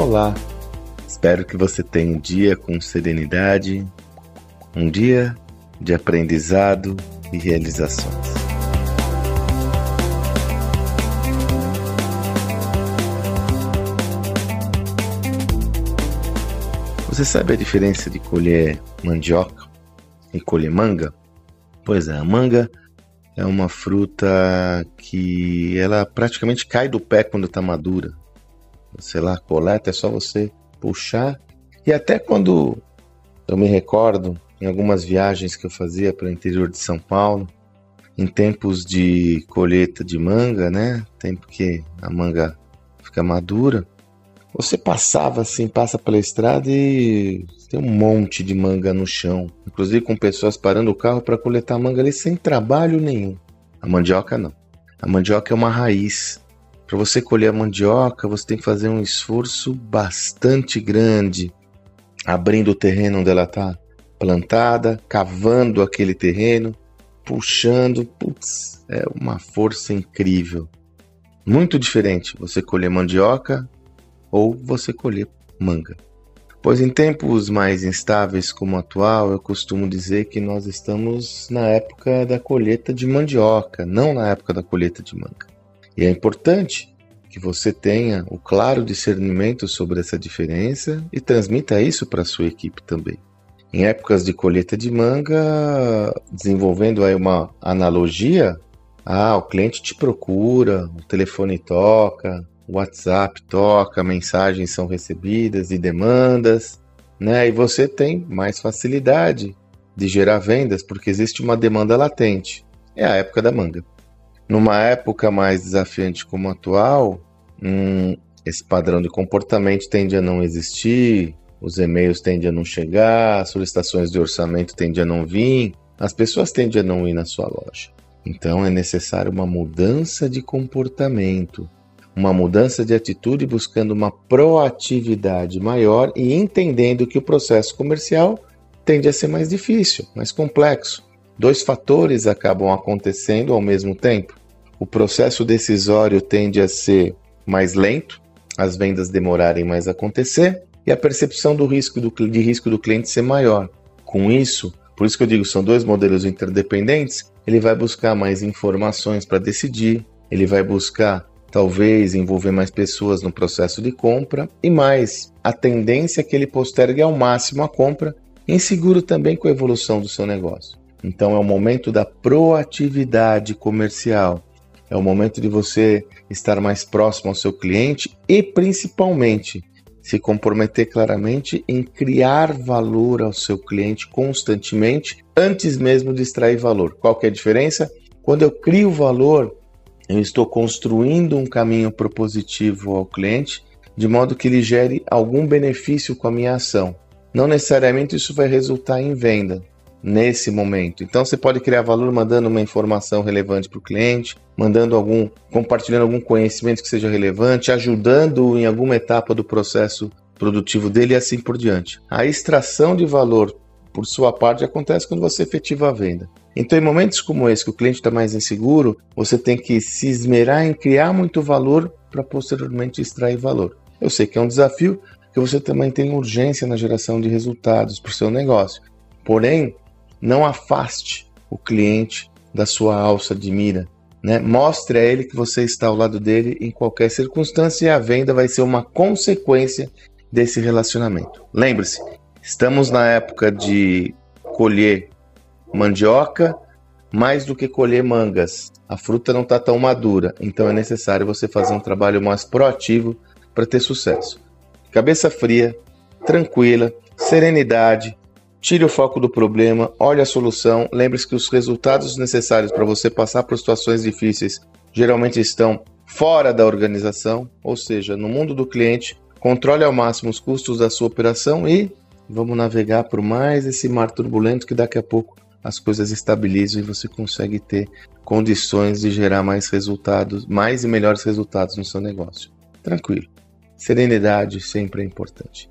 Olá! Espero que você tenha um dia com serenidade, um dia de aprendizado e realizações. Você sabe a diferença de colher mandioca e colher manga? Pois é, a manga é uma fruta que ela praticamente cai do pé quando está madura. Sei lá, coleta é só você puxar. E até quando eu me recordo, em algumas viagens que eu fazia para o interior de São Paulo, em tempos de colheita de manga, né? Tempo que a manga fica madura, você passava assim, passa pela estrada e tem um monte de manga no chão, inclusive com pessoas parando o carro para coletar manga ali sem trabalho nenhum. A mandioca não. A mandioca é uma raiz. Para você colher a mandioca, você tem que fazer um esforço bastante grande, abrindo o terreno onde ela está plantada, cavando aquele terreno, puxando. Putz, é uma força incrível. Muito diferente você colher mandioca ou você colher manga. Pois em tempos mais instáveis como o atual, eu costumo dizer que nós estamos na época da colheita de mandioca, não na época da colheita de manga. E é importante que você tenha o claro discernimento sobre essa diferença e transmita isso para a sua equipe também. Em épocas de colheita de manga, desenvolvendo aí uma analogia, ah, o cliente te procura, o telefone toca, o WhatsApp toca, mensagens são recebidas e demandas, né? E você tem mais facilidade de gerar vendas porque existe uma demanda latente. É a época da manga. Numa época mais desafiante como a atual, hum, esse padrão de comportamento tende a não existir, os e-mails tendem a não chegar, as solicitações de orçamento tendem a não vir, as pessoas tendem a não ir na sua loja. Então é necessário uma mudança de comportamento uma mudança de atitude buscando uma proatividade maior e entendendo que o processo comercial tende a ser mais difícil, mais complexo. Dois fatores acabam acontecendo ao mesmo tempo. O processo decisório tende a ser mais lento, as vendas demorarem mais a acontecer e a percepção do risco do, de risco do cliente ser maior. Com isso, por isso que eu digo são dois modelos interdependentes, ele vai buscar mais informações para decidir, ele vai buscar talvez envolver mais pessoas no processo de compra e mais, a tendência é que ele postergue ao máximo a compra, inseguro também com a evolução do seu negócio. Então é o momento da proatividade comercial. É o momento de você estar mais próximo ao seu cliente e principalmente se comprometer claramente em criar valor ao seu cliente constantemente antes mesmo de extrair valor. Qual que é a diferença? Quando eu crio valor, eu estou construindo um caminho propositivo ao cliente de modo que ele gere algum benefício com a minha ação. Não necessariamente isso vai resultar em venda nesse momento. Então você pode criar valor mandando uma informação relevante para o cliente, mandando algum, compartilhando algum conhecimento que seja relevante, ajudando em alguma etapa do processo produtivo dele e assim por diante. A extração de valor por sua parte acontece quando você efetiva a venda. Então, em momentos como esse, que o cliente está mais inseguro, você tem que se esmerar em criar muito valor para posteriormente extrair valor. Eu sei que é um desafio, que você também tem urgência na geração de resultados para o seu negócio. Porém, não afaste o cliente da sua alça de mira. Né? Mostre a ele que você está ao lado dele em qualquer circunstância e a venda vai ser uma consequência desse relacionamento. Lembre-se, estamos na época de colher mandioca mais do que colher mangas. A fruta não está tão madura, então é necessário você fazer um trabalho mais proativo para ter sucesso. Cabeça fria, tranquila, serenidade, tire o foco do problema, olhe a solução. Lembre-se que os resultados necessários para você passar por situações difíceis geralmente estão fora da organização, ou seja, no mundo do cliente. Controle ao máximo os custos da sua operação e vamos navegar por mais esse mar turbulento que daqui a pouco as coisas estabilizam e você consegue ter condições de gerar mais resultados, mais e melhores resultados no seu negócio. Tranquilo. Serenidade sempre é importante.